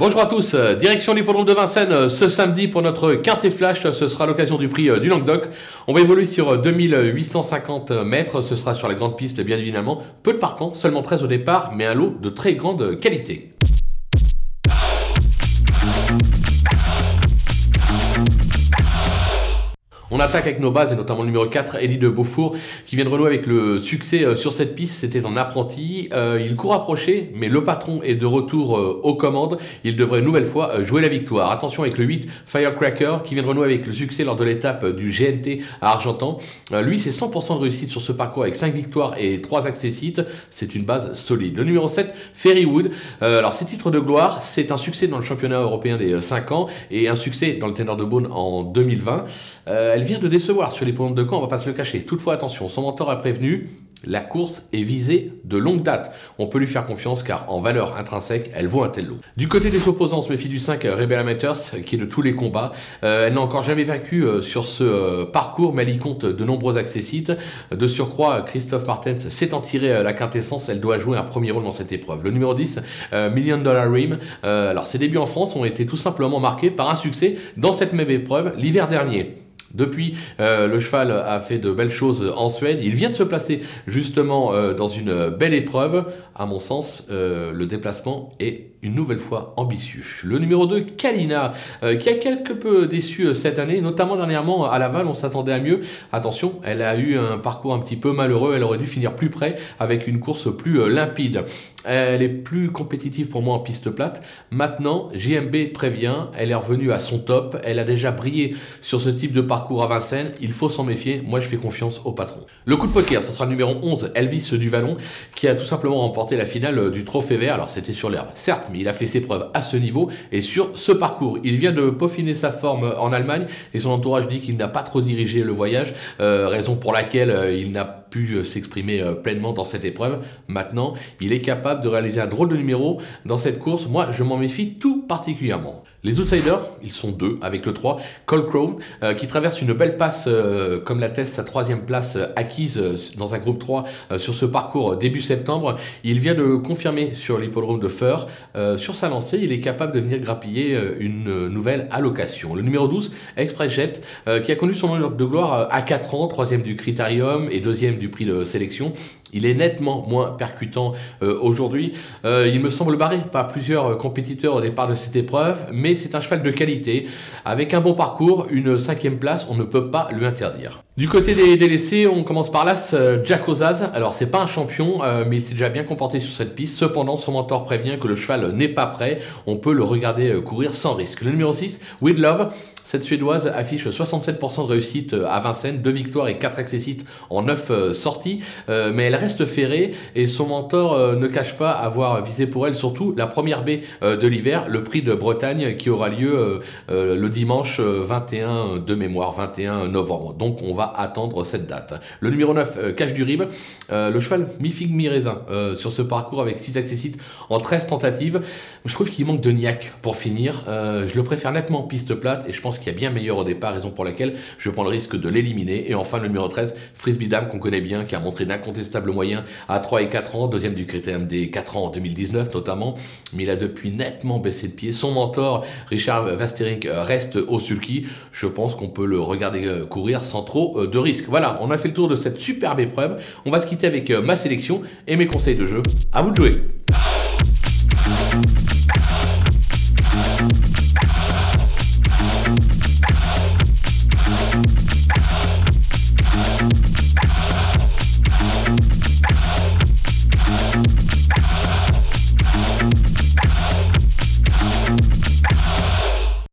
Bonjour à tous, euh, direction l'hippodrome de Vincennes euh, ce samedi pour notre quintet flash, ce sera l'occasion du prix euh, du Languedoc. On va évoluer sur 2850 mètres, ce sera sur la grande piste bien évidemment. Peu de partants, seulement 13 au départ, mais un lot de très grande qualité. On attaque avec nos bases et notamment le numéro 4, Elie de Beaufour, qui vient de renouer avec le succès euh, sur cette piste. C'était un apprenti. Euh, il court approché, mais le patron est de retour euh, aux commandes. Il devrait une nouvelle fois jouer la victoire. Attention avec le 8, Firecracker, qui vient de renouer avec le succès lors de l'étape du GNT à Argentan. lui, c'est 100% de réussite sur ce parcours avec 5 victoires et 3 accessites. C'est une base solide. Le numéro 7, Ferrywood. alors, ses titres de gloire, c'est un succès dans le championnat européen des 5 ans et un succès dans le Ténor de Beaune en 2020 elle de décevoir sur les points de camp, on va pas se le cacher. Toutefois, attention, son mentor a prévenu, la course est visée de longue date. On peut lui faire confiance car en valeur intrinsèque, elle vaut un tel lot. Du côté des opposants, on se méfie du 5 Rebella Matters qui est de tous les combats. Euh, elle n'a encore jamais vaincu euh, sur ce euh, parcours, mais elle y compte de nombreux accessites. De surcroît, Christophe Martens s'est en tiré la quintessence. Elle doit jouer un premier rôle dans cette épreuve. Le numéro 10, Million Dollar Rim. alors ses débuts en France ont été tout simplement marqués par un succès dans cette même épreuve l'hiver dernier. Depuis, euh, le cheval a fait de belles choses en Suède. Il vient de se placer justement euh, dans une belle épreuve. À mon sens, euh, le déplacement est une nouvelle fois ambitieux. Le numéro 2, Kalina, qui a quelque peu déçu cette année, notamment dernièrement à Laval, on s'attendait à mieux. Attention, elle a eu un parcours un petit peu malheureux, elle aurait dû finir plus près avec une course plus limpide. Elle est plus compétitive pour moi en piste plate. Maintenant, JMB prévient, elle est revenue à son top, elle a déjà brillé sur ce type de parcours à Vincennes, il faut s'en méfier, moi je fais confiance au patron. Le coup de poker, ce sera le numéro 11, Elvis du Vallon, qui a tout simplement remporté la finale du Trophée Vert, alors c'était sur l'herbe, certes, mais il a fait ses preuves à ce niveau et sur ce parcours. Il vient de peaufiner sa forme en Allemagne et son entourage dit qu'il n'a pas trop dirigé le voyage, euh, raison pour laquelle euh, il n'a pu euh, s'exprimer pleinement dans cette épreuve. Maintenant, il est capable de réaliser un drôle de numéro dans cette course. Moi, je m'en méfie tout particulièrement. Les outsiders, ils sont deux, avec le 3, Cole euh, qui traverse une belle passe, euh, comme l'atteste sa troisième place euh, acquise dans un groupe 3 sur ce parcours début septembre. Il vient de confirmer sur l'hippodrome de Feur. sur sa lancée, il est capable de venir grappiller une nouvelle allocation. Le numéro 12, Express Jet, qui a connu son honneur de gloire à 4 ans, troisième du Critérium et deuxième du prix de sélection. Il est nettement moins percutant aujourd'hui. il me semble barré par plusieurs compétiteurs au départ de cette épreuve, mais c'est un cheval de qualité. Avec un bon parcours, une cinquième place, on ne peut pas lui interdire. Du côté des délaissés, on commence par l'As euh, Jack Ozaz. Alors c'est pas un champion, euh, mais il s'est déjà bien comporté sur cette piste. Cependant, son mentor prévient que le cheval n'est pas prêt. On peut le regarder euh, courir sans risque. Le numéro 6, With Love. Cette Suédoise affiche 67% de réussite à Vincennes, 2 victoires et 4 accessites en 9 sorties, mais elle reste ferrée et son mentor ne cache pas avoir visé pour elle surtout la première baie de l'hiver, le prix de Bretagne qui aura lieu le dimanche 21 de mémoire, 21 novembre. Donc on va attendre cette date. Le numéro 9, euh, Cache du Rib, euh, le cheval mi-figue mi-raisin euh, sur ce parcours avec 6 accessites en 13 tentatives. Je trouve qu'il manque de niaque pour finir. je le préfère nettement piste plate et je pense qu'il y a bien meilleur au départ, raison pour laquelle je prends le risque de l'éliminer. Et enfin, le numéro 13, Frisbee Dame, qu'on connaît bien, qui a montré d'incontestables moyens à 3 et 4 ans, deuxième du critérium des 4 ans en 2019 notamment, mais il a depuis nettement baissé de pied. Son mentor, Richard Vasterink, reste au sulky. Je pense qu'on peut le regarder courir sans trop euh, de risque. Voilà, on a fait le tour de cette superbe épreuve. On va se quitter avec euh, ma sélection et mes conseils de jeu. À vous de jouer.